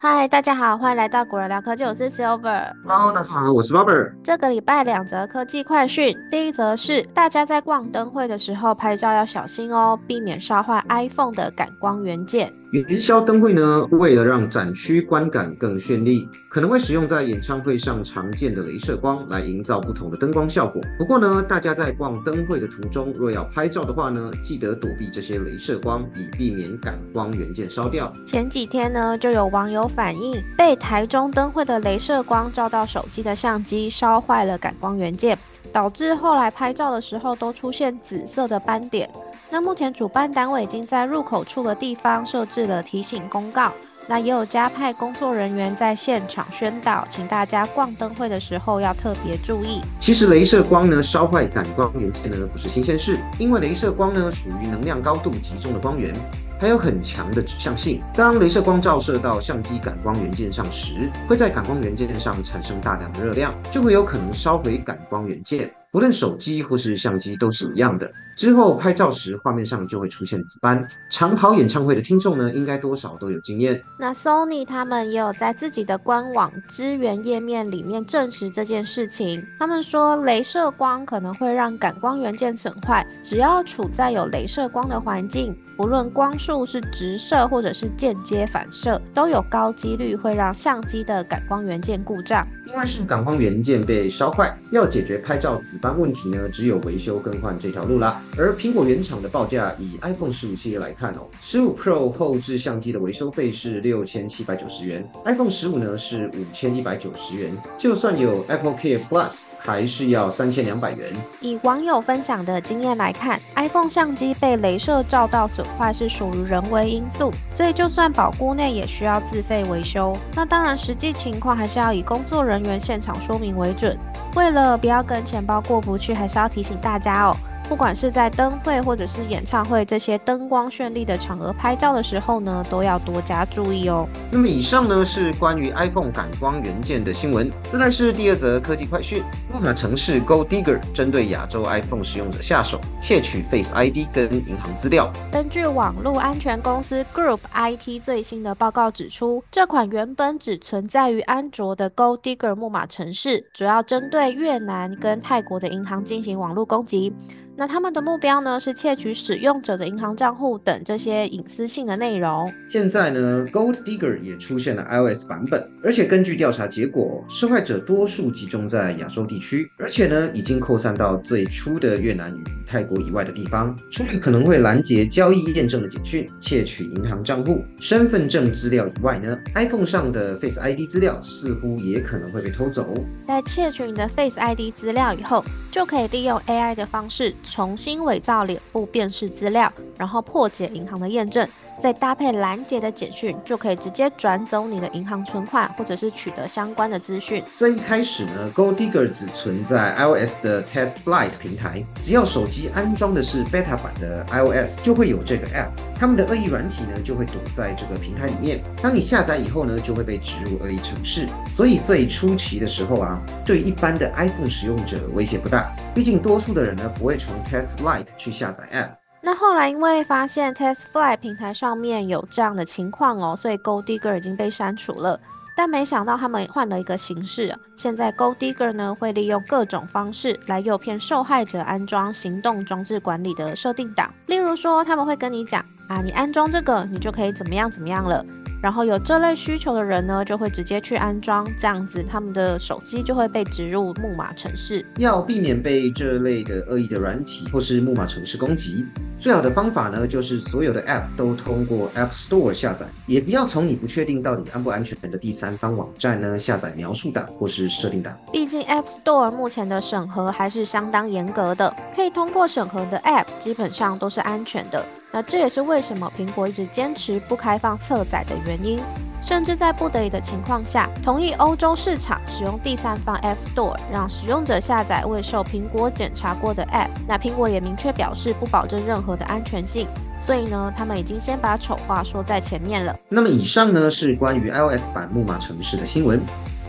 嗨，大家好，欢迎来到古人聊科技，我是 Silver。Hello，大家好，我是 Robert。这个礼拜两则科技快讯，第一则是大家在逛灯会的时候拍照要小心哦，避免烧坏 iPhone 的感光元件。元宵灯会呢，为了让展区观感更绚丽，可能会使用在演唱会上常见的镭射光来营造不同的灯光效果。不过呢，大家在逛灯会的途中，若要拍照的话呢，记得躲避这些镭射光，以避免感光元件烧掉。前几天呢，就有网友反映，被台中灯会的镭射光照到手机的相机，烧坏了感光元件，导致后来拍照的时候都出现紫色的斑点。那目前主办单位已经在入口处的地方设置了提醒公告，那也有加派工作人员在现场宣导，请大家逛灯会的时候要特别注意。其实镭射光呢烧坏感光元件呢不是新鲜事，因为镭射光呢属于能量高度集中的光源。还有很强的指向性。当镭射光照射到相机感光元件上时，会在感光元件上产生大量的热量，就会有可能烧毁感光元件。不论手机或是相机都是一样的。之后拍照时，画面上就会出现紫斑。长跑演唱会的听众呢，应该多少都有经验。那 Sony 他们也有在自己的官网资源页面里面证实这件事情。他们说，镭射光可能会让感光元件损坏，只要处在有镭射光的环境。不论光束是直射或者是间接反射，都有高几率会让相机的感光元件故障。因为是感光元件被烧坏，要解决拍照紫斑问题呢，只有维修更换这条路啦。而苹果原厂的报价，以 iPhone 十五系列来看哦，十五 Pro 后置相机的维修费是六千七百九十元，iPhone 十五呢是五千一百九十元，就算有 Apple Care Plus，还是要三千两百元。以网友分享的经验来看，iPhone 相机被镭射照到损坏是属于人为因素，所以就算保固内也需要自费维修。那当然，实际情况还是要以工作人员现场说明为准。为了不要跟钱包过不去，还是要提醒大家哦。不管是在灯会或者是演唱会这些灯光绚丽的场合拍照的时候呢，都要多加注意哦。那么以上呢是关于 iPhone 感光元件的新闻。再来是第二则科技快讯：木马城市 Gold Digger 针对亚洲 iPhone 使用者下手，窃取 Face ID 跟银行资料。根据网络安全公司 Group IT 最新的报告指出，这款原本只存在于安卓的 Gold Digger 木马城市，主要针对越南跟泰国的银行进行网络攻击。那他们的目标呢是窃取使用者的银行账户等这些隐私性的内容。现在呢，Gold Digger 也出现了 iOS 版本，而且根据调查结果，受害者多数集中在亚洲地区，而且呢已经扩散到最初的越南与泰国以外的地方。除了可能会拦截交易验证的简讯、窃取银行账户、身份证资料以外呢，iPhone 上的 Face ID 资料似乎也可能会被偷走。在窃取你的 Face ID 资料以后，就可以利用 AI 的方式。重新伪造脸部辨识资料，然后破解银行的验证。再搭配拦截的简讯，就可以直接转走你的银行存款，或者是取得相关的资讯。最一开始呢，Goldigger 只存在 iOS 的 Test Flight 平台，只要手机安装的是 Beta 版的 iOS，就会有这个 App。他们的恶意软体呢，就会躲在这个平台里面。当你下载以后呢，就会被植入恶意程式。所以最初期的时候啊，对一般的 iPhone 使用者威胁不大，毕竟多数的人呢，不会从 Test Flight 去下载 App。那后来因为发现 TestFly 平台上面有这样的情况哦，所以 GoDigger 已经被删除了。但没想到他们换了一个形式，现在 GoDigger 呢会利用各种方式来诱骗受害者安装行动装置管理的设定档。例如说，他们会跟你讲啊，你安装这个，你就可以怎么样怎么样了。然后有这类需求的人呢，就会直接去安装，这样子他们的手机就会被植入木马城市。要避免被这类的恶意的软体或是木马城市攻击，最好的方法呢，就是所有的 App 都通过 App Store 下载，也不要从你不确定到底安不安全的第三方网站呢下载描述档或是设定档。毕竟 App Store 目前的审核还是相当严格的，可以通过审核的 App 基本上都是安全的。那这也是为什么苹果一直坚持不开放侧载的原因，甚至在不得已的情况下，同意欧洲市场使用第三方 App Store，让使用者下载未受苹果检查过的 App。那苹果也明确表示不保证任何的安全性，所以呢，他们已经先把丑话说在前面了。那么以上呢是关于 iOS 版木马城市的新闻。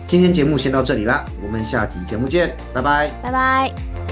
今天节目先到这里啦，我们下集节目见，拜拜，拜拜。